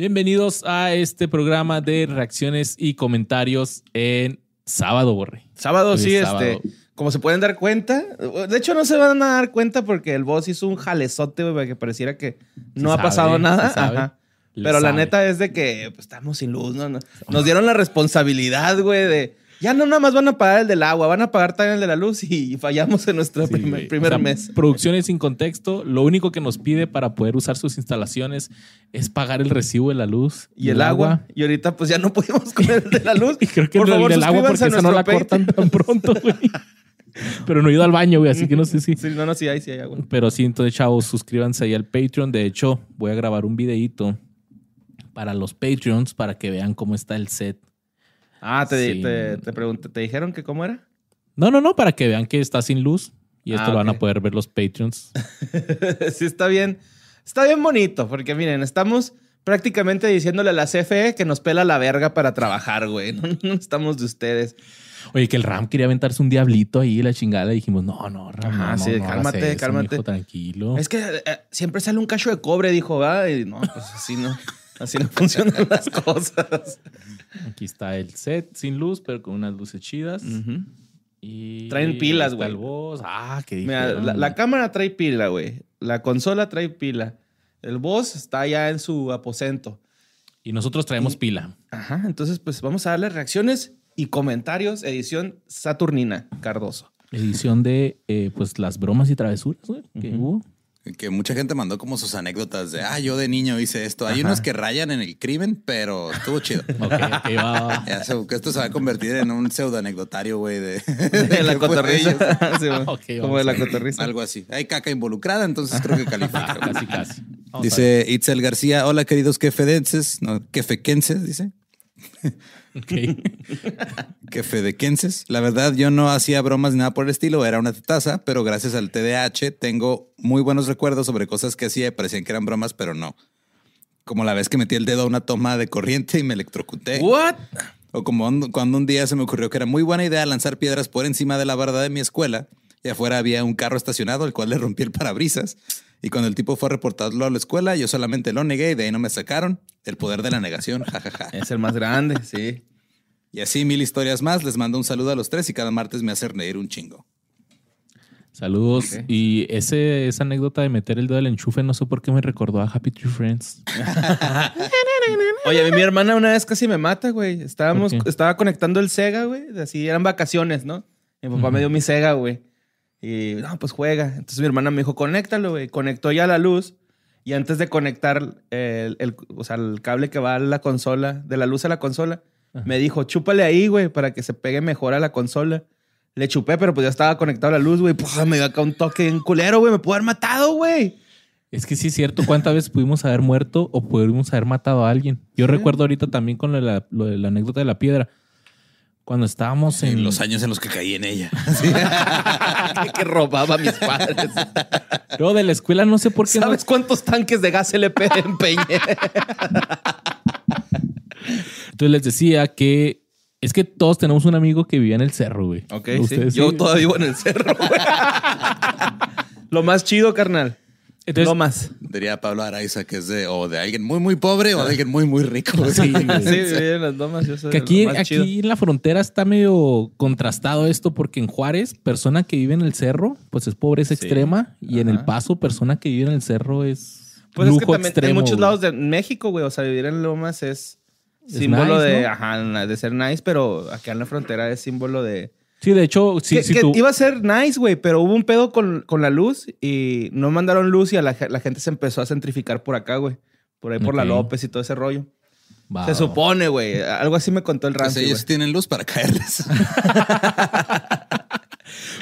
Bienvenidos a este programa de reacciones y comentarios en sábado, Borre. Sábado, Hoy sí, es sábado. este. Como se pueden dar cuenta, de hecho no se van a dar cuenta porque el boss hizo un jalezote, güey, para que pareciera que no Se ha sabe, pasado nada. Ajá. Pero la neta es de que pues, estamos sin luz, ¿no? No- Nos dieron la responsabilidad, güey, de ya no nada más van a pagar el del agua, van a pagar también el de la luz y fallamos en nuestro Sí, primer, primer O sea, mes. Producciones sin contexto. Lo único que nos pide para poder usar sus instalaciones es pagar el recibo de la luz Y el agua. Y ahorita pues ya no pudimos comer el de la luz. Y creo que Por no favor, el del agua porque esa no la cortan tan pronto, güey. Pero no he ido al baño, güey, así que no sé si. Sí, no, no, sí hay, sí hay agua. Pero sí, entonces, chavos, suscríbanse ahí al Patreon. De hecho, voy a grabar un videíto para los Patreons para que vean cómo está el set. Ah, te, te, te pregunté, ¿te dijeron que cómo era? No, no, no, para que vean que está sin luz. Y esto Ah, lo van a poder ver los Patreons. sí, está bien. Está bien bonito, porque miren, estamos prácticamente diciéndole a la CFE que nos pela la verga para trabajar, güey. No, no estamos de ustedes. Oye, que el Ram quería aventarse un diablito ahí, la chingada. Le dijimos, no, no, Ram, Ajá, no, sí, no cálmate, eso, cálmate. mijo, tranquilo. Es que eh, siempre sale un cacho de cobre, dijo, ¿verdad? Y no, pues así no. Así no funcionan las cosas. Aquí está el set sin luz, pero con unas luces chidas. Ujú. Y Traen pilas, güey. Ah, que Mira, la, la cámara trae pila, güey. La consola trae pila. El boss está ya en su aposento. Y nosotros traemos Y- pila. Ajá, entonces pues vamos a darle reacciones y comentarios, edición Saturnina Cardoso. Edición de eh, pues las bromas y travesuras, güey, que Ujú. hubo. Que mucha gente mandó como sus anécdotas de, ah, yo de niño hice esto. Hay Ajá. unos que rayan en el crimen, pero estuvo chido. Ok, ok, va. Ya esto se va a convertir en un pseudo anecdotario, güey, de, De la ellos. Sí, güey. Ok, Como de la a ver. cotorriza. Algo así. Hay caca involucrada, entonces creo que califica. casi, casi. Vamos. Dice Itzel García, hola queridos quefedenses, no, quefequenses, dice. Ok. Quefedequenses. La verdad, yo no hacía bromas ni nada por el estilo, era una tetaza, pero gracias al TDAH tengo muy buenos recuerdos sobre cosas que hacía y parecían que eran bromas, pero no. Como la vez que metí el dedo a una toma de corriente y me electrocuté. What? O como cuando un día se me ocurrió que era muy buena idea lanzar piedras por encima de la barda de mi escuela y afuera había un carro estacionado al cual le rompí el parabrisas. Y cuando el tipo fue a reportarlo a la escuela, yo solamente lo negué y de ahí no me sacaron. El poder de la negación, jajaja. Es el más grande, sí. Y así mil historias más. Les mando un saludo a los tres y cada martes me hacen reír un chingo. Saludos. Y ese, esa anécdota de meter el dedo al enchufe, no sé por qué me recordó a Happy Tree Friends. Oye, mi, mi hermana una vez casi me mata, güey. Estábamos, estaba conectando el Sega, güey. Así eran vacaciones, ¿no? Mi papá me dio mi Sega, güey. Y no, pues juega. Entonces mi hermana me dijo, conéctalo, güey. Conectó ya la luz. Y antes de conectar el, el- o sea, el cable que va a la consola, de la luz a la consola, Ajá. me dijo, chúpale ahí, güey, para que se pegue mejor a la consola. Le chupé, pero pues ya estaba conectado a la luz, güey. Pues me dio acá un toque en culero, güey. Me pudo haber matado, güey. Es que sí es cierto, ¿cuántas veces pudimos haber muerto o pudimos haber matado a alguien? Yo Sí. recuerdo ahorita también con lo de, la, lo de la anécdota de la piedra. Cuando estábamos en En los años en los que caí en ella. que robaba a mis padres. Luego de la escuela, no sé por qué. no- ¿Sabes cuántos tanques de gas LP empeñé? Entonces les decía que es que todos tenemos un amigo que vivía en el cerro, güey. Ok, sí. Yo sí? todavía vivo en el cerro, güey. Lo más chido, carnal. Entonces, Lo más. Diría Pablo Araiza que es de o de alguien muy, muy pobre o de alguien muy, muy rico. Sí. Sí, en las lomas. Yo soy que aquí, lo aquí en la frontera está medio contrastado esto porque en Juárez, persona que vive en el cerro, pues es pobreza Sí. extrema y en el. Paso, persona que vive en el cerro es Pues es que también extremo. en muchos güey. lados de México, güey. O sea, vivir en lomas es Es símbolo nice, de, ¿no? ajá, de ser nice, pero acá en la frontera es símbolo de... Sí, de hecho, sí, que, sí, que tú- iba a ser nice, güey, pero hubo un pedo con, con la luz y no mandaron luz y a la, ge- la gente se empezó a centrificar por acá, güey. Por ahí por la. López y todo ese rollo. Se supone, güey. Algo así me contó el Pues rancio, ellos tienen luz para caerles.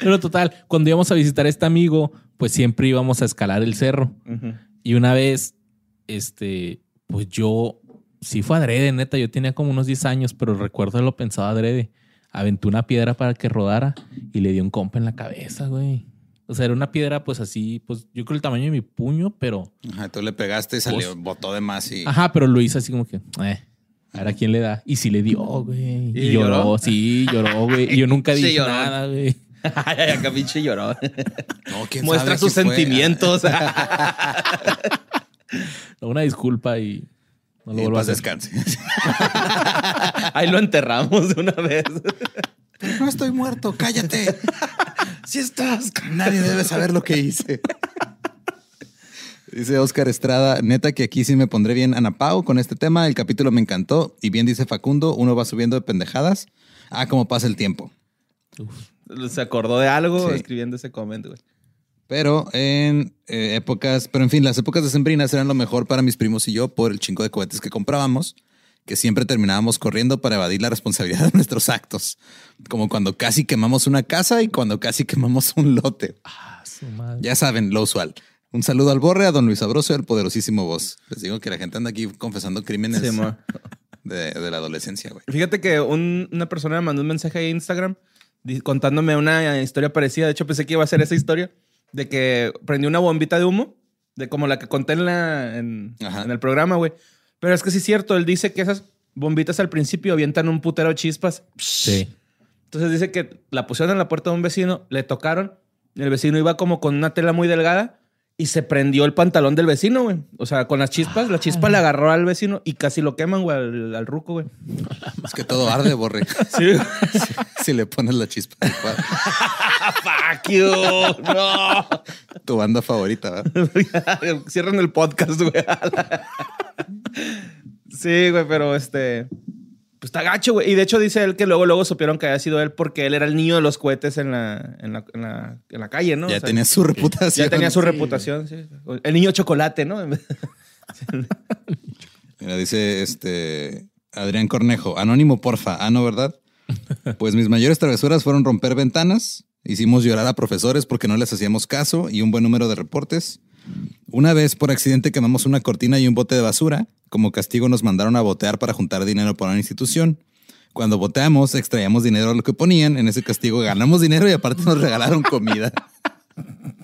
Pero total, cuando íbamos a visitar a este amigo, pues siempre íbamos a escalar el cerro. Y una vez, este, pues yo, sí fue adrede, neta, yo tenía como unos 10 años, pero recuerdo lo pensaba adrede. Aventé una piedra para que rodara y le dio un compa en la cabeza, güey. O sea, era una piedra, pues así, pues yo creo el tamaño de mi puño, pero. Ajá, tú le pegaste y salió, botó de más y Ajá, pero lo hice así como que, eh, a ver a quién le da. Y sí le dio, güey. Y, ¿Y lloró? lloró? sí, lloró, güey. Y yo nunca dije lloró. nada, güey. Ay, acá pinche lloró. No, ¿quién Muestra sabe sus sentimientos. Una disculpa y. No Y lo vuelvo a hacer. descanse. Ahí lo enterramos de una vez. no estoy muerto, cállate. Si estás. Nadie debe saber lo que hice. Dice Oscar Estrada, neta que aquí sí me pondré bien anapao con este tema. El capítulo me encantó. Y bien dice Facundo, uno va subiendo de pendejadas. Ah, cómo pasa el tiempo. Se acordó de algo Sí. escribiendo ese comentario, güey. Pero en eh, épocas, pero en fin, las épocas decembrinas eran lo mejor para mis primos y yo por el chingo de cohetes que comprábamos, que siempre terminábamos corriendo para evadir la responsabilidad de nuestros actos. Como cuando casi quemamos una casa y cuando casi quemamos un lote. Ah, su madre. Ya saben, lo usual. Un saludo al Borre, a don Luis Abroso y al poderosísimo voz. Les digo que la gente anda aquí confesando crímenes Sí, de, de la adolescencia, güey. Fíjate que un- una persona me mandó un mensaje en Instagram contándome una historia parecida. De hecho, pensé que iba a ser esa historia de que prendió una bombita de humo, de como la que conté en, la, en, el programa, güey. Pero es que sí es cierto, él dice que esas bombitas al principio avientan un putero de chispas. Sí. Entonces dice que la pusieron en la puerta de un vecino, le tocaron, y el vecino iba como con una tela muy delgada y se prendió el pantalón del vecino, güey. O sea, con las chispas, la chispa le agarró al vecino y casi lo queman, güey, al, al ruco, güey. Es que todo arde, Borre. Sí. si le pones la chispa. Fuck you. No. Tu banda favorita, ¿verdad? Cierran el podcast, güey. Sí, güey, pero este. Pues está gacho, güey. Y de hecho dice él que luego, luego supieron que había sido él porque él era el niño de los cohetes en la, en la, en la, en la calle, ¿no? ya O sea, tenía su reputación. ya tenía su Sí. reputación, sí. El niño chocolate, ¿no? Mira, dice este Adrián Cornejo, anónimo, porfa. Ah, no, ¿verdad? Pues mis mayores travesuras fueron romper ventanas. Hicimos llorar a profesores porque no les hacíamos caso y un buen número de reportes. Una vez por accidente quemamos una cortina y un bote de basura. Como castigo nos mandaron a botear para juntar dinero para una institución. Cuando boteamos, extraíamos dinero a lo que ponían. En ese castigo ganamos dinero y aparte nos regalaron comida.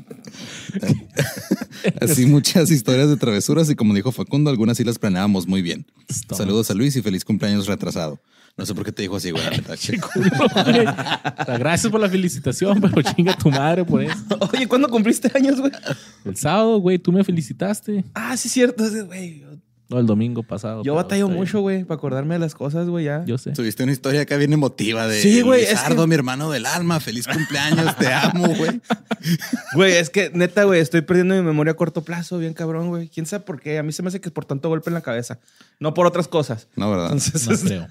Así muchas historias de travesuras y como dijo Facundo, algunas sí las planeábamos muy bien. Toma. Saludos a Luis y feliz cumpleaños retrasado. No sé por qué te dijo así, güey. Gracias por la felicitación, pero chinga tu madre por eso. Oye, ¿cuándo cumpliste años, güey? El sábado, güey, tú me felicitaste. Ah, sí, cierto. Güey, No, el domingo pasado. yo batallo mucho, güey, para acordarme de las cosas, güey, ya. Yo sé. Tuviste una historia acá bien emotiva de Sí, güey, es que- mi hermano del alma. Feliz cumpleaños, te amo, güey. Güey, es que neta, güey, estoy perdiendo mi memoria a corto plazo, bien cabrón, güey. ¿Quién sabe por qué? A mí se me hace que es por tanto golpe en la cabeza, no por otras cosas. No, ¿verdad? Entonces, No es- creo.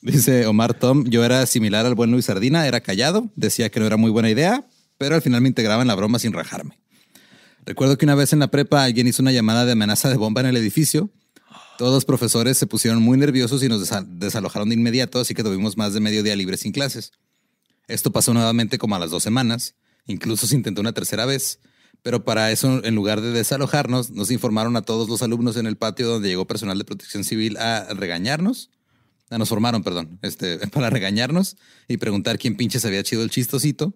Dice Omar Tom, yo era similar al buen Luis Sardina, era callado, decía que no era muy buena idea, pero al final me integraba en la broma sin rajarme. Recuerdo que una vez en la prepa alguien hizo una llamada de amenaza de bomba en el edificio. Todos los profesores se pusieron muy nerviosos y nos desa- desalojaron de inmediato, así que tuvimos más de medio día libre sin clases. Esto pasó nuevamente como a las dos semanas, incluso se intentó una tercera vez, pero para eso, en lugar de desalojarnos, nos informaron a todos los alumnos en el patio donde llegó personal de protección civil a regañarnos. Ah, nos formaron, perdón, este, para regañarnos y preguntar quién pinches había chido el chistosito,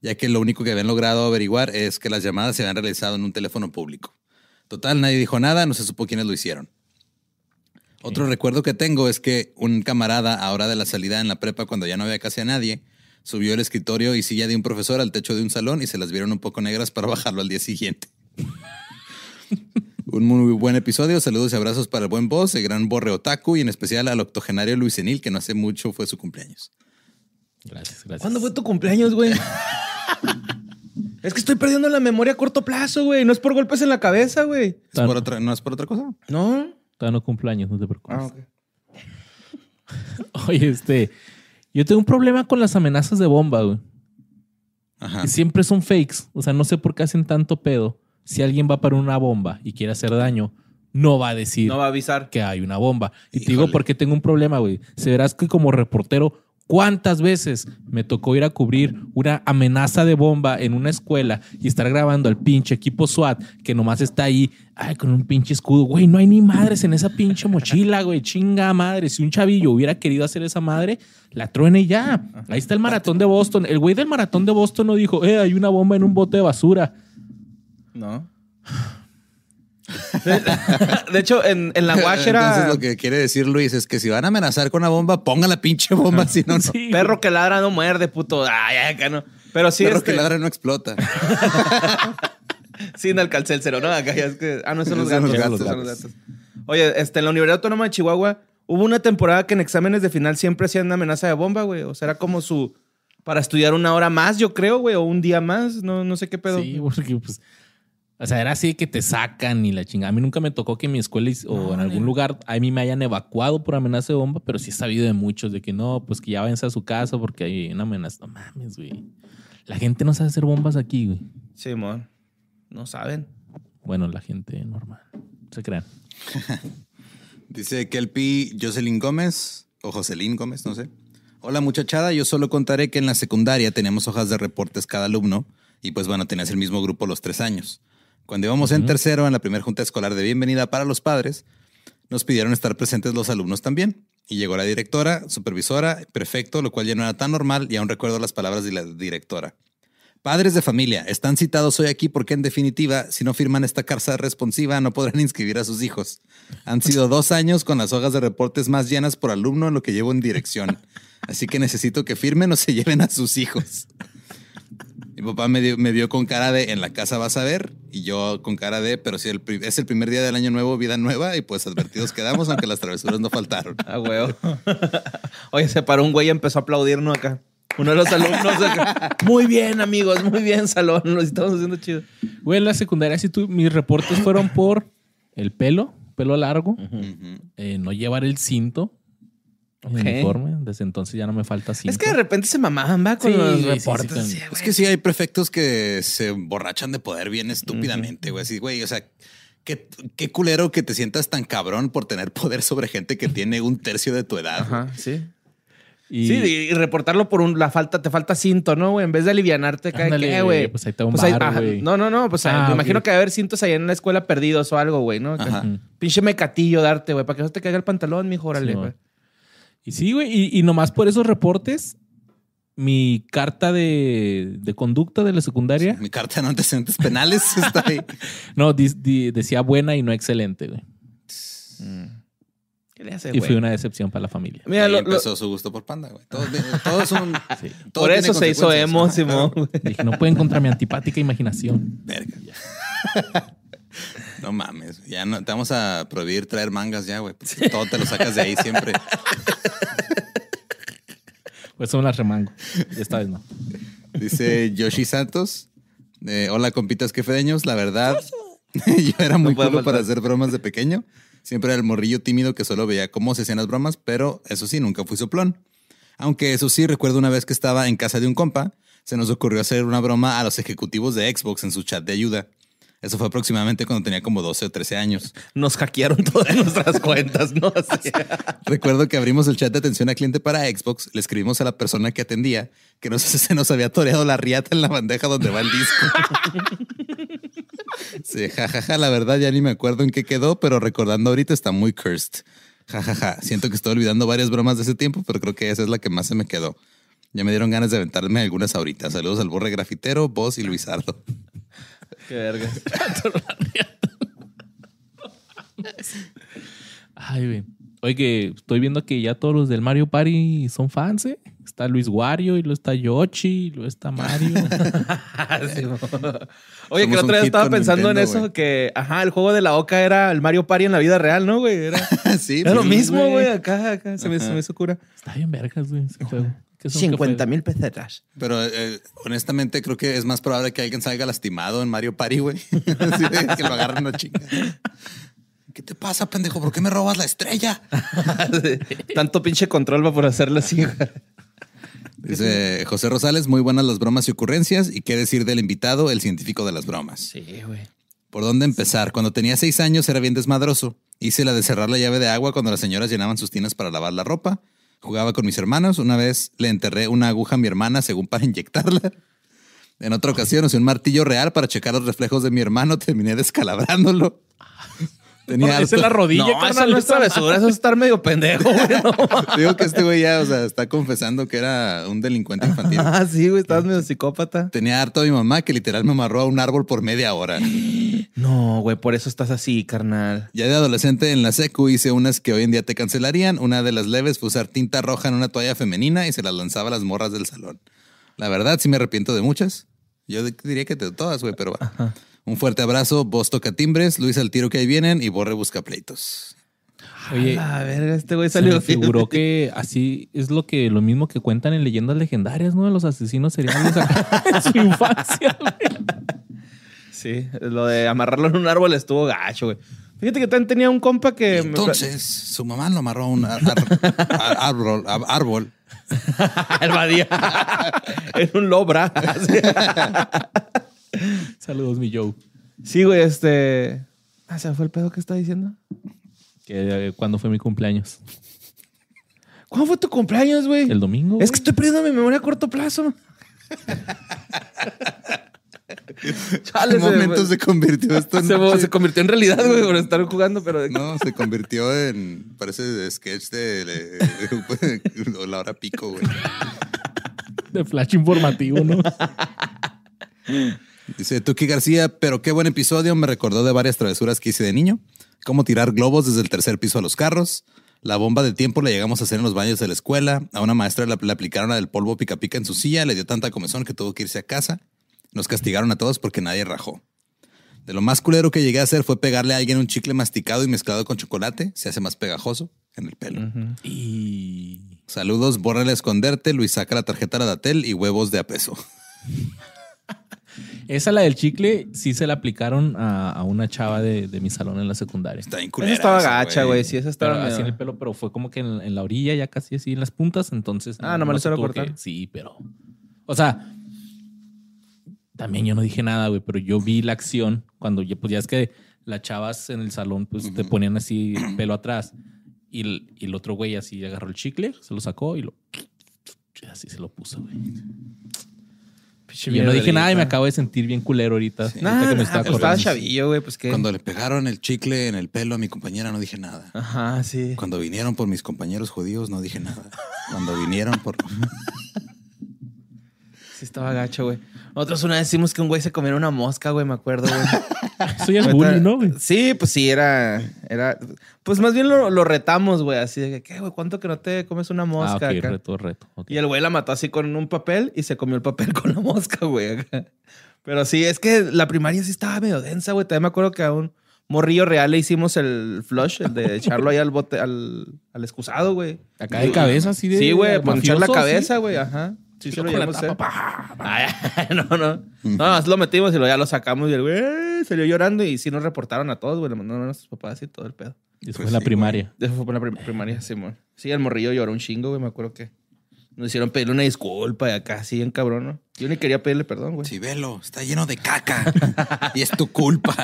ya que lo único que habían logrado averiguar es que las llamadas se habían realizado en un teléfono público. Total, nadie dijo nada, no se supo quiénes lo hicieron. Otro recuerdo que tengo es que un camarada, a hora de la salida en la prepa, cuando ya no había casi a nadie, subió el escritorio y silla de un profesor al techo de un salón y se las vieron un poco negras para bajarlo al día siguiente. un muy buen episodio. Saludos y abrazos para el buen boss, el gran Borre Otaku y en especial al octogenario Luis Enil, que no hace mucho fue su cumpleaños. Gracias, gracias. ¿Cuándo fue tu cumpleaños, güey? es que estoy perdiendo la memoria a corto plazo, güey. No es por golpes en la cabeza, güey. ¿Es por otra, ¿No es por otra cosa? No. Todavía no cumpleaños, no te preocupes. Ah, ok. Oye, este. Yo tengo un problema con las amenazas de bomba, güey. Ajá. Que siempre son fakes. O sea, no sé por qué hacen tanto pedo. Si alguien va para una bomba y quiere hacer daño, no va a decir No va a avisar. que hay una bomba. Y te digo Híjole. por qué tengo un problema, güey. Se verás que como reportero, ¿cuántas veces me tocó ir a cubrir una amenaza de bomba en una escuela y estar grabando al pinche equipo SWAT que nomás está ahí, ay, con un pinche escudo? Güey, no hay ni madres en esa pinche mochila, güey. Chinga madre. Si un chavillo hubiera querido hacer esa madre, la truene ya. Ahí está el maratón de Boston. El güey del maratón de Boston no dijo, eh, hay una bomba en un bote de basura. No. De, de hecho, en, en la Wash era Entonces lo que quiere decir Luis es que si van a amenazar con una bomba, pongan la pinche bomba, si no, no. Sí, perro que ladra no muerde, puto. Ay, ay, acá no. Pero sí, Perro este, que ladra no explota. sí, en el calcélcero, ¿no? Acá ya es que. Ah, no, son los Esos son gatos. los son gatos. los gatos. Oye, este, en la Universidad Autónoma de Chihuahua hubo una temporada que en exámenes de final siempre hacían una amenaza de bomba, güey. O sea, era como su... Para estudiar una hora más, yo creo, güey, o un día más. No, no sé qué pedo. Sí, porque pues. O sea, era así que te sacan y la chingada. A mí nunca me tocó que en mi escuela o en algún lugar a mí me hayan evacuado por amenaza de bomba, pero sí he sabido de muchos de que no, pues que ya váyanse a su casa porque hay una amenaza. No mames, güey. La gente no sabe hacer bombas aquí, güey. Simón. No saben. Bueno, la gente normal. No se crean. Dice Kelpi Jocelyn Gómez o Jocelyn Gómez, no sé. Hola muchachada, yo solo contaré que en la secundaria teníamos hojas de reportes cada alumno y pues bueno, tenías el mismo grupo los tres años. Cuando íbamos en tercero, en la primera junta escolar de bienvenida para los padres, nos pidieron estar presentes los alumnos también. Y llegó la directora, supervisora, prefecto, lo cual ya no era tan normal y aún recuerdo las palabras de la directora. Padres de familia, están citados hoy aquí porque en definitiva, si no firman esta carta responsiva, no podrán inscribir a sus hijos. Han sido dos años con las hojas de reportes más llenas por alumno en lo que llevo en dirección. Así que necesito que firmen o se lleven a sus hijos. Mi papá me, dio- me vio con cara de en la casa vas a ver y yo con cara de pero si el es el primer día del año nuevo, vida nueva y pues advertidos quedamos aunque las travesuras no faltaron. Ah, huevo. Oye, se paró un güey y empezó a aplaudirnos acá. Uno de los alumnos acá. Muy bien, amigos, muy bien, salón. Lo estamos haciendo chido. Güey, en la secundaria sí tu- mis reportes fueron por el pelo, pelo largo, eh, no llevar el cinto, el Ok. uniforme. Desde entonces ya no me falta cinto. Es que de repente se mamaban, va con Sí, los sí, sí, reportes. sí, con-. Es que sí hay prefectos que se borrachan de poder bien estúpidamente, güey. Así, güey, o sea, qué, qué culero que te sientas tan cabrón por tener poder sobre gente que tiene un tercio de tu edad. Ajá, sí. Y- Sí, y reportarlo por un, la falta, te falta cinto, ¿no, güey? En vez de alivianarte, ¿qué, güey? pues ahí te un Pues. No, no, no, pues Ah, me imagino que va a haber cintos ahí en la escuela perdidos o algo, güey, ¿no? Ajá. Pinche mecatillo darte, güey, para que no te caiga el pantalón, mijo, órale, Sí, güey. Y sí, güey, y, y nomás por esos reportes, mi carta de, de conducta de la secundaria, Mi carta de no antecedentes penales está ahí. no, di- di- decía buena y no excelente, güey. ¿Qué le hace, Y güey? fue una decepción para la familia. Mira, Ahí lo- lo- empezó su gusto por panda, güey. Todo, todo es un. Sí. todo por eso se hizo emo, Simón. güey. Dije, no pueden contra mi antipática imaginación. Verga. No mames, ya no, te vamos a prohibir traer mangas ya, güey. Todo te lo sacas de ahí siempre. Pues son las remango. Y esta vez no. Dice Yoshi Santos. eh, Hola, compitas quefedeños. La verdad, yo era muy No culo para hacer bromas de pequeño. Siempre era el morrillo tímido que solo veía cómo se hacían las bromas, pero eso sí, nunca fui soplón. Aunque eso sí, recuerdo una vez que estaba en casa de un compa, se nos ocurrió hacer una broma a los ejecutivos de Xbox en su chat de ayuda. Eso fue aproximadamente cuando tenía como 12 o 13 años. Nos hackearon todas nuestras cuentas, ¿no? Así. Recuerdo que abrimos el chat de atención al cliente para Xbox, le escribimos a la persona que atendía que nos, se nos había toreado la riata en la bandeja donde va el disco. Sí, jajaja, la verdad ya ni me acuerdo en qué quedó, pero recordando ahorita está muy cursed. Jajaja, siento que estoy olvidando varias bromas de ese tiempo, pero creo que esa es la que más se me quedó. Ya me dieron ganas de aventarme algunas ahorita. Saludos al borre grafitero, vos y Luisardo. Qué verga. Ay, güey. Oye, que estoy viendo que ya todos los del Mario Party son fans, ¿eh? Está Luis Wario y luego está Yoshi y luego está Mario. Sí. Oye, que Somos un otra vez estaba pensando en eso, que, ajá, el juego de la Oca era el Mario Party en la vida real, ¿no, güey? Era, sí, era lo mismo, güey. güey, acá, acá, se me, se me hizo cura. está bien vergas, güey, ese juego. ¿Qué son? ¿Qué 50 fue? mil pesetas. Pero eh, honestamente creo que es más probable que alguien salga lastimado en Mario Party, güey. Así de que lo agarren una chinga. ¿Qué te pasa, pendejo? ¿Por qué me robas la estrella? Tanto pinche control va por hacerlo así, güey. Dice José Rosales, muy buenas las bromas y ocurrencias. ¿Y qué decir del invitado, el científico de las bromas? Sí, güey. ¿Por dónde empezar? Cuando tenía seis años era bien desmadroso. Hice la de cerrar la llave de agua cuando las señoras llenaban sus tinas para lavar la ropa. Jugaba con mis hermanos. Una vez le enterré una aguja a mi hermana según para inyectarla. En otra ocasión usé un martillo real para checar los reflejos de mi hermano. Terminé descalabrándolo. Tenía es la rodilla, no, eso carnal. no es travesura, eso es estar medio pendejo, güey. no. Digo que este güey ya, o sea, está confesando que era un delincuente infantil. Ah, sí, güey, estabas medio psicópata. Tenía harto a mi mamá que literal me amarró a un árbol por media hora. No, güey, por eso estás así, carnal. Ya de adolescente en la secu hice unas que hoy en día te cancelarían. Una de las leves fue usar tinta roja en una toalla femenina y se las lanzaba a las morras del salón. La verdad, sí me arrepiento de muchas. Yo diría que de todas, güey, pero va. Un fuerte abrazo, vos toca timbres, Luis al tiro que ahí vienen y Borre busca pleitos. Oye, A ver, este güey se me salió. figuró que así es lo que lo mismo que cuentan en leyendas legendarias, ¿no? De los asesinos seriales acá en su infancia. güey. Sí, lo de amarrarlo en un árbol estuvo gacho, güey. Fíjate que también tenía un compa que. Entonces, su mamá lo amarró a un ar- árbol, a- árbol. El Badía. en un lobra. Saludos, mi Joe. sí, güey, este. Ah, ¿se fue el pedo que está diciendo? Que eh, cuando fue mi cumpleaños. ¿Cuándo fue tu cumpleaños, güey? El domingo. Es que estoy perdiendo mi memoria a corto plazo. Chale, En se, momentos se convirtió esto en... se- se convirtió en realidad, güey, por estar jugando, pero. No, se convirtió en... Parece de sketch de... de- o la hora pico, güey. de flash informativo, ¿no? Dice Tuki García, pero qué buen episodio. Me recordó de varias travesuras que hice de niño. Cómo tirar globos desde el tercer piso a los carros. La bomba de tiempo la llegamos a hacer en los baños de la escuela. A una maestra le, le aplicaron la del polvo pica pica en su silla. Le dio tanta comezón que tuvo que irse a casa. Nos castigaron a todos porque nadie rajó. De lo más culero que llegué a hacer fue pegarle a alguien un chicle masticado y mezclado con chocolate. Se hace más pegajoso en el pelo. Y Saludos, bórrale a esconderte. Luis saca la tarjeta de Datel y huevos de a peso. esa, la del chicle, sí se la aplicaron a, a una chava de, de mi salón en la secundaria. Está bien Esa culera estaba gacha, güey. Sí, esa Pero estaba. así en el pelo, pero fue como que en, en la orilla, ya casi así en las puntas. Entonces. Ah, le se hicieron tuvo cortar. que- Sí, pero. O sea, también yo no dije nada, güey, pero yo vi la acción cuando ya, pues ya es que las chavas en el salón, pues te ponían así el pelo atrás. Y el, y el otro güey así agarró el chicle, se lo sacó y lo. Así se lo puso, güey. Yo no dije nada y me acabo de sentir bien culero ahorita. ahorita Nah, que me nah, estaba chavillo, güey, pues. Cuando le pegaron el chicle en el pelo a mi compañera no dije nada. Ajá, sí. Cuando vinieron por mis compañeros judíos no dije nada. Cuando vinieron por... Sí, estaba gacho, güey. Nosotros una vez decimos que un güey se comiera una mosca, güey, me acuerdo, güey. Eso ya es bullying, ¿no, güey? Sí, pues sí, era. era pues más bien lo, lo retamos, güey. Así de que, ¿qué, güey? ¿Cuánto que no te comes una Ah, mosca? ok, acá? reto, reto. Y el güey la mató así con un papel y se comió el papel con la mosca, güey. acá. Pero sí, es que la primaria sí estaba medio densa, güey. También me acuerdo que a un morrillo real le hicimos el flush, el de echarlo ahí al bote, al, al excusado, güey. Acá de cabeza, así de. Sí, güey, ponchar la cabeza, sí. güey, ajá. Sí, se lo llevamos a hacer. pa. Ay, no, no. No, más lo metimos y lo, ya lo sacamos y el güey eh, salió llorando y sí nos reportaron a todos, güey. Le mandaron a nuestros papás y todo el pedo. Y eso Pues fue en la sí, primaria. Eso fue por la prim- primaria, Simón. Sí, el morrillo lloró un chingo, güey. Me acuerdo que nos hicieron pedirle una disculpa y acá, sí, en cabrón, ¿no? Yo ni quería pedirle perdón, güey. Sí, velo, está lleno de caca. y es tu culpa.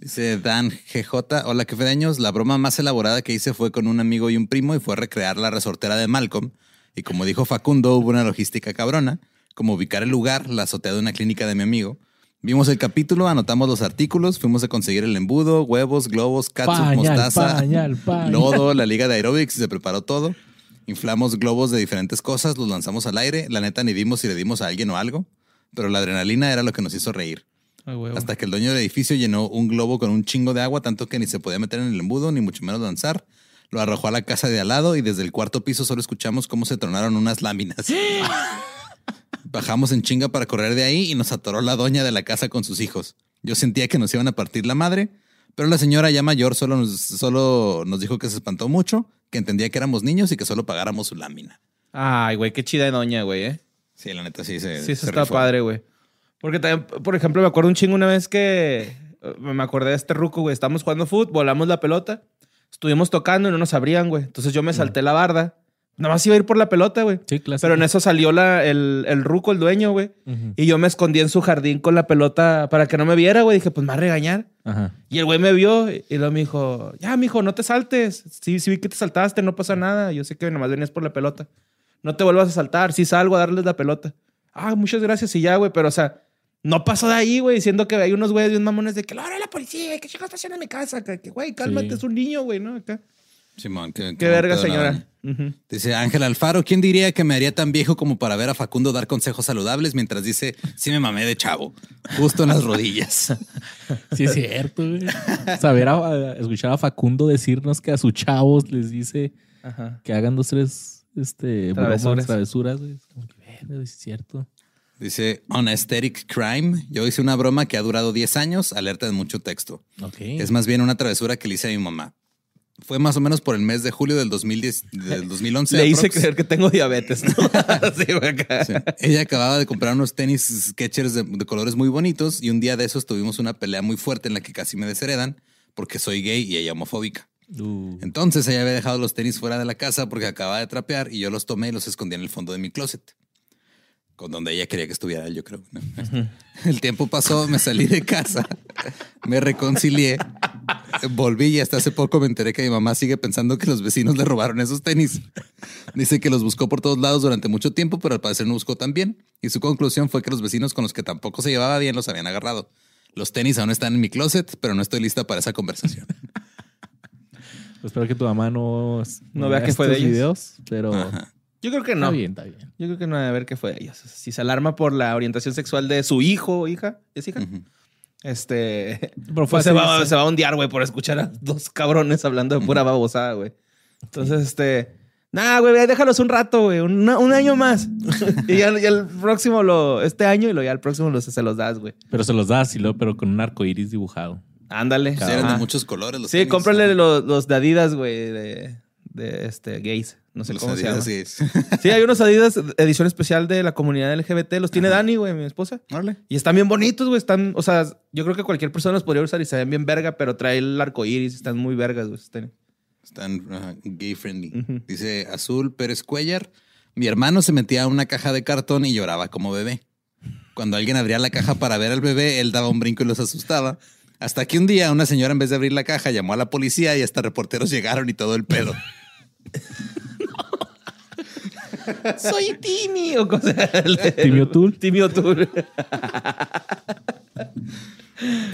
Dice Dan GJ, hola que años. La broma más elaborada que hice fue con un amigo y un primo y fue recrear la resortera de Malcolm. Y como dijo Facundo, hubo una logística cabrona, como ubicar el lugar, la azotea de una clínica de mi amigo. Vimos el capítulo, anotamos los artículos, fuimos a conseguir el embudo, huevos, globos, catsup, Pañal, mostaza, pañal, pañal. lodo, la liga de aerobics, se preparó todo. Inflamos globos de diferentes cosas, los lanzamos al aire. La neta ni vimos si le dimos a alguien o algo, pero la adrenalina era lo que nos hizo reír. Ay, Hasta que el dueño del edificio llenó un globo con un chingo de agua, tanto que ni se podía meter en el embudo, ni mucho menos lanzar. Lo arrojó a la casa de al lado y desde el cuarto piso solo escuchamos cómo se tronaron unas láminas. Bajamos en chinga para correr de ahí y nos atoró la doña de la casa con sus hijos. Yo sentía que nos iban a partir la madre, pero la señora ya mayor solo nos, solo nos dijo que se espantó mucho, que entendía que éramos niños y que solo pagáramos su lámina. Ay, güey, qué chida de doña, güey, ¿eh? Sí, la neta sí se. Sí, eso se está rifó. padre, güey. Porque también, por ejemplo, me acuerdo un chingo una vez que me acordé de este ruco, güey. Estábamos jugando fútbol, volamos la pelota, estuvimos tocando y no nos abrían, güey. Entonces yo me salté la barda. Nada más iba a ir por la pelota, güey. Sí, clásico. Pero en eso salió la, el, el ruco, el dueño, güey. Y yo me escondí en su jardín con la pelota para que no me viera, güey. Dije, pues me va a regañar. Ajá. Y el güey me vio y luego me dijo, ya, mijo, no te saltes. Sí, sí vi que te saltaste, no pasa nada. Yo sé que nomás venías por la pelota. No te vuelvas a saltar. Sí salgo a darles la pelota. Ah, muchas gracias y ya, güey. Pero, o sea, no pasó de ahí, güey. Diciendo que hay unos güeyes bien mamones de que, ¡Ahora la policía! ¿Qué chicos está haciendo en mi casa? Que, que, güey, cálmate, Sí. es un niño, güey, ¿no? Acá. Simón, qué, Qué verga, señora. Ujú. Dice Ángel Alfaro, ¿quién diría que me haría tan viejo como para ver a Facundo dar consejos saludables mientras dice, sí me mamé de chavo, justo en las rodillas? Sí, es cierto, güey. Saber a, a- escuchar a Facundo decirnos que a sus chavos les dice Ajá. que hagan dos, tres este, Travesuras. bromas, travesuras, güey. Es como que, verga, es cierto. Dice, on aesthetic crime, yo hice una broma que ha durado 10 años, alerta de mucho texto. Es más bien una travesura que le hice a mi mamá. Fue más o menos por el mes de julio del 2010, del 2011. Le hice creer que tengo diabetes. ¿no? sí, acá. Sí. Ella acababa de comprar unos tenis Skechers de, de colores muy bonitos y un día de esos tuvimos una pelea muy fuerte en la que casi me desheredan porque soy gay y ella homofóbica. Uh, Entonces ella había dejado los tenis fuera de la casa porque acababa de trapear y yo los tomé y los escondí en el fondo de mi closet. Con donde ella quería que estuviera, yo creo. ¿no? El tiempo pasó, me salí de casa, me reconcilié, volví y hasta hace poco me enteré que mi mamá sigue pensando que los vecinos le robaron esos tenis. Dice que los buscó por todos lados durante mucho tiempo, pero al parecer no buscó tan bien. Y su conclusión fue que los vecinos con los que tampoco se llevaba bien los habían agarrado. Los tenis aún están en mi closet, pero no estoy lista para esa conversación. espero que tu mamá no, No vea que fue de ellos. videos, pero Ajá. Yo creo que está no. bien, está bien. Yo creo que no, a ver qué fue de ellos. Si se alarma por la orientación sexual de su hijo o hija, ¿es hija? Este. Pero fue Pues se, va, se va a ondear, güey, por escuchar a dos cabrones hablando de pura babosada, güey. Entonces, este. Nah, güey, déjalos un rato, güey. Un, un año más. y ya, ya el próximo lo. Este año y lo, ya el próximo los, se los das, güey. Pero se los das y luego, pero con un arco iris dibujado. Ándale. Sí, eran de muchos colores los Sí, tenis. cómprale los, los de Adidas, güey, de, de este, gays. No sé Los cómo Adidas, se llama. sí. Sí, hay unos Adidas edición especial de la comunidad LGBT. Los tiene Dani, güey, mi esposa. Órale. Y están bien bonitos, güey. Están, o sea, yo creo que cualquier persona los podría usar y se ven bien verga, pero trae el arco iris. Están muy vergas, güey. Están- gay friendly. Dice Azul Pérez Cuellar. Mi hermano se metía a una caja de cartón y lloraba como bebé. Cuando alguien abría la caja para ver al bebé, él daba un brinco y los asustaba. Hasta que un día una señora en vez de abrir la caja llamó a la policía y hasta reporteros llegaron y todo el pedo. Soy Timmy o cosa. el de- Timmy O'Toole. Timmy O'Toole.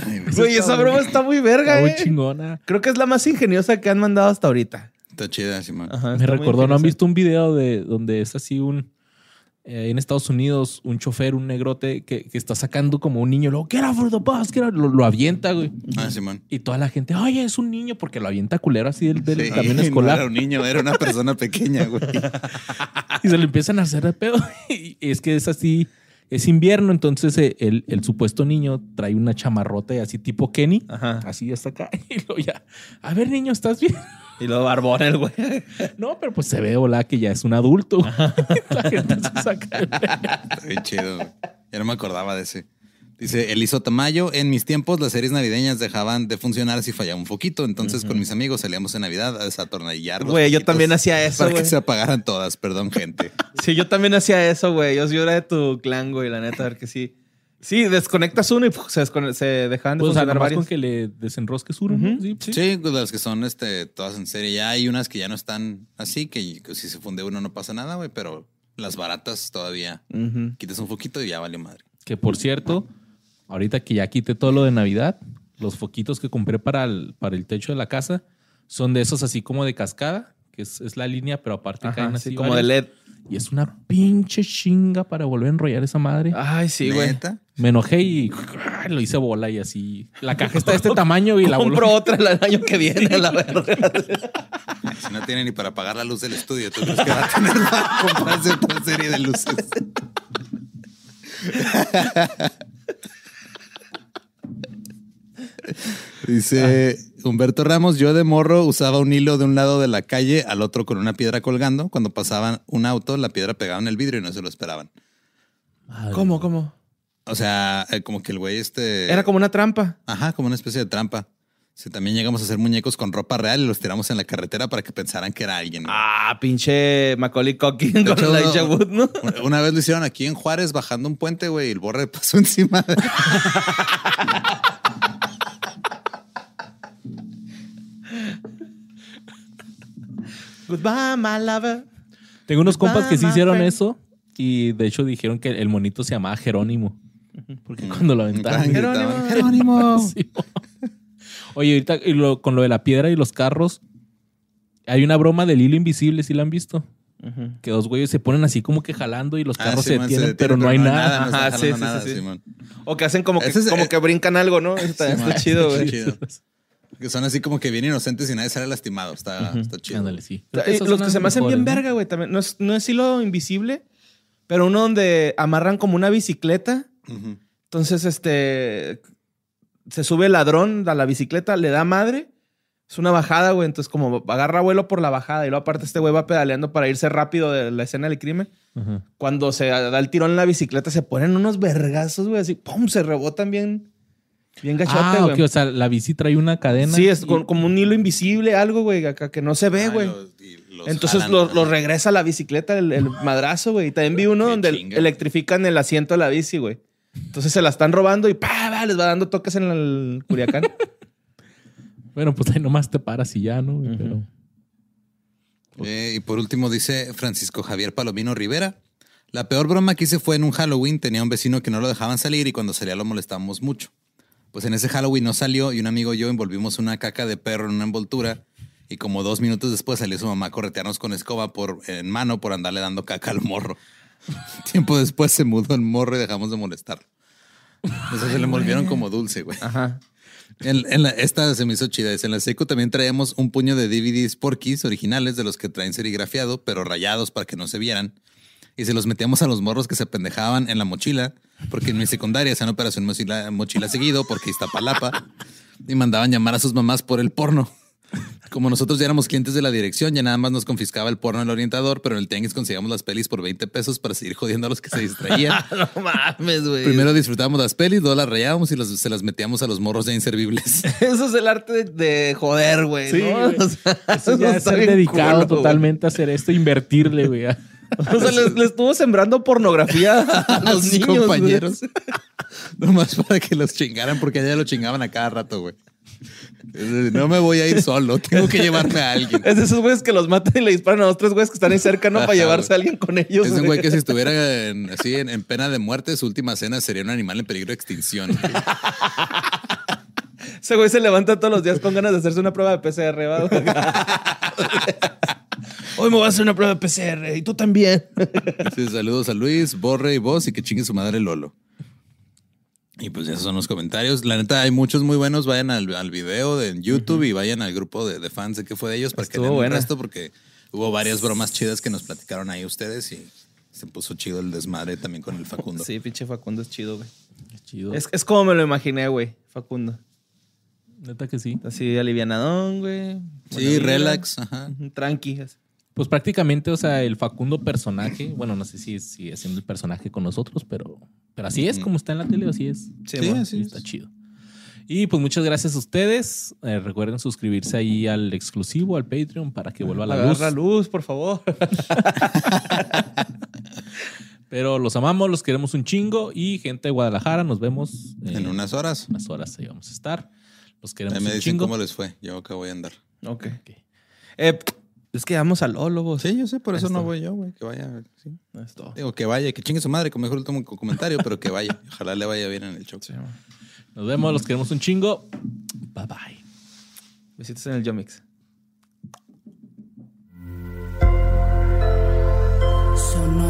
Ay, güey, esa broma está muy verga, Está muy eh. chingona. Creo que es la más ingeniosa que han mandado hasta ahorita. Está chida, Simón. Ajá, Me recordó, ¿no han visto un video de donde es así un eh, en Estados Unidos un chofer, un negrote que, que está sacando como un niño, luego, get out for the bus, get out", lo, lo avienta, güey. Ah, Simón. Y toda la gente, oye, es un niño, porque lo avienta culero así del, del Sí, camión no escolar. era un niño, era una persona pequeña, güey. Y se le empiezan a hacer de pedo. Y es que es así, es invierno, entonces eh, el, el supuesto niño trae una chamarrota y así tipo Kenny, Ajá. así hasta acá. Y luego ya, a ver, niño, ¿estás bien? Y lo barbón el güey. No, pero pues se ve, hola, que ya es un adulto. la gente se saca bien chido. güey. Ya no me acordaba de ese. Dice Eliso Tamayo, en mis tiempos las series navideñas dejaban de funcionar si fallaba un foquito. Entonces con mis amigos salíamos en Navidad a desatornillar. Güey, yo también hacía eso, Para que se apagaran todas, perdón, gente. Sí, yo también hacía eso, güey. Yo, yo era de tu clan, güey, la neta, a ver que sí. Sí, desconectas uno y puf, se, descone- se dejaban de Pues, funcionar varios. con que le desenrosques uno, ¿no? Ujú. Sí, sí. Sí, pues, las que son este, todas en serie. Ya hay unas que ya no están así, que, que si se funde uno no pasa nada, güey, pero las baratas todavía quitas un foquito y ya vale madre. Que por cierto, ahorita que ya quité todo lo de Navidad, los foquitos que compré para el, para el techo de la casa son de esos así como de cascada, que es, es la línea, pero aparte Ajá, caen sí, así. como de. LED. Y es una pinche chinga para volver a enrollar esa madre. Ay, sí, güey. ¿Neta? Me enojé y lo hice bola y así. La caja está de este tamaño y la Compro otra el año que viene, la verdad. Si no tiene ni para pagar la luz del estudio, ¿tú crees que va a tener para comprarse otra serie de luces? Dice Humberto Ramos, yo de morro usaba un hilo de un lado de la calle al otro con una piedra colgando. Cuando pasaban un auto, la piedra pegaba en el vidrio y no se lo esperaban. Madre. ¿Cómo, cómo? O sea, eh, como que el güey este... Era como una trampa. Ajá, como una especie de trampa. Sí, también llegamos a hacer muñecos con ropa real y los tiramos en la carretera para que pensaran que era alguien. güey. Ah, pinche Macaulay Culkin con hecho, la Elijah Wood, ¿no? Una- Una vez lo hicieron aquí en Juárez bajando un puente, güey, y el borre pasó encima. de- Goodbye, my lover. Tengo unos compas que sí hicieron friend. eso y de hecho dijeron que el monito se llamaba Jerónimo. Porque cuando lo. Gritaban, Jerónimo. Jerónimo. Sí. Oye, ahorita y lo- con lo de la piedra y los carros, hay una broma del hilo invisible, si la han visto? Que dos güeyes se ponen así como que jalando y los Ah, carros se detienen, pero no hay nada. no está Ajá, sí, jalando sí, nada, sí, sí. Simón. O que hacen como que, es- como eh, que brincan algo, ¿no? Está, Sí, está man, chido, está güey. chido. Que son así como que bien inocentes y nadie sale lastimado. Está, está chido. Ándale, sí. O sea, que los que se me hacen bien ¿no? verga, güey, también. No es, no es hilo invisible, pero uno donde amarran como una bicicleta. Entonces, este, se sube el ladrón a la bicicleta, le da madre. Es una bajada, güey. Entonces, como agarra vuelo por la bajada y luego aparte este güey va pedaleando para irse rápido de la escena del crimen. Cuando se da el tirón en la bicicleta, se ponen unos vergazos, güey, así, pum, se rebotan bien, bien gachote, Ah, güey. ok. O sea, la bici trae una cadena. sí, es y- con- como un hilo invisible, algo, güey, acá que no se ve, Ah, güey. los- los Entonces jalan, lo, ajá. lo regresa a la bicicleta, el, el madrazo, güey. Y también vi uno donde chinga. electrifican el asiento de la bici, güey. Entonces se la están robando y pa, va, les va dando toques en el Culiacán. Bueno, pues ahí nomás te paras y ya, ¿no? Pero. Eh, y por último dice Francisco Javier Palomino Rivera. La peor broma que hice fue en un Halloween. Tenía un vecino que no lo dejaban salir y cuando salía lo molestábamos mucho. Pues en ese Halloween no salió y un amigo y yo envolvimos una caca de perro en una envoltura y como dos minutos después salió su mamá a corretearnos con escoba por, en mano por andarle dando caca al morro. Tiempo después se mudó el morro y dejamos de molestarlo. Eso se le envolvieron como dulce, güey. Ajá. En, en la- esta se me hizo chida. En la secu también traíamos un puño de DVDs Porky's originales de los que traen serigrafiado, pero rayados para que no se vieran. Y se los metíamos a los morros que se pendejaban en la mochila, porque en mi secundaria hacían operación mochila, mochila seguido, porque Iztapalapa, y mandaban llamar a sus mamás por el porno. Como nosotros ya éramos clientes de la dirección, ya nada más nos confiscaba el porno el orientador, pero en el tianguis conseguíamos las pelis por 20 pesos para seguir jodiendo a los que se distraían. No mames, güey. Primero disfrutábamos las pelis, luego las rayábamos y los- se las metíamos a los morros ya inservibles. Eso es el arte de, de joder, güey. Sí, ¿no? güey. O sea, Eso ya es está dedicado culo, totalmente a hacer esto, invertirle, güey. O sea, les, les estuvo sembrando pornografía a los niños. compañeros. Nomás para que los chingaran, porque ya lo chingaban a cada rato, güey. No me voy a ir solo, tengo que llevarme a alguien. Es de esos güeyes que los matan y le disparan a los tres güeyes que están ahí cerca, ¿no? Para llevarse a alguien con ellos. Es un güey que si estuviera en- así en, en pena de muerte, su última cena sería un animal en peligro de extinción. Ese güey se levanta todos los días con ganas de hacerse una prueba de PCR. Hoy me voy a hacer una prueba de PCR y tú también. Sí, saludos a Luis, Borre y vos y que chingue su madre Lolo. Y pues esos son los comentarios. La neta, hay muchos muy buenos. Vayan al, al video de en YouTube y vayan al grupo de, de fans de qué fue de ellos para Estuvo que buena. el resto porque hubo varias bromas chidas que nos platicaron ahí ustedes y se puso chido el desmadre también con el Facundo. Sí, pinche Facundo es chido, güey. Qué chido. Es, es como me lo imaginé, güey, Facundo. Neta que sí. Así alivianadón, güey. Sí, relax. Ajá. Tranqui. así. Pues prácticamente, o sea, el Facundo personaje, bueno, no sé si sigue siendo el personaje con nosotros, pero, pero así es como está en la tele, así es. Sí, Sí, mon. así Sí, es. está chido. Y pues muchas gracias a ustedes. Eh, recuerden suscribirse ahí al exclusivo, al Patreon, para que vuelva la luz. Agarra luz, por favor. Pero los amamos, los queremos un chingo. Y gente de Guadalajara, nos vemos eh, En unas horas. unas horas ahí vamos a estar. Los queremos Ahí me un dicen chingo. cómo les fue. Yo acá voy a andar. ok. Eh, es que vamos al Lobos. Sí, yo sé, por eso no voy yo, güey. Que vaya, sí. Esto. Digo, que vaya, que chingue su madre, que mejor le tomo un comentario, pero que vaya. Ojalá le vaya bien en el show. Nos vemos, los queremos un chingo. Bye bye. Besitos en el Yomix. Sonora.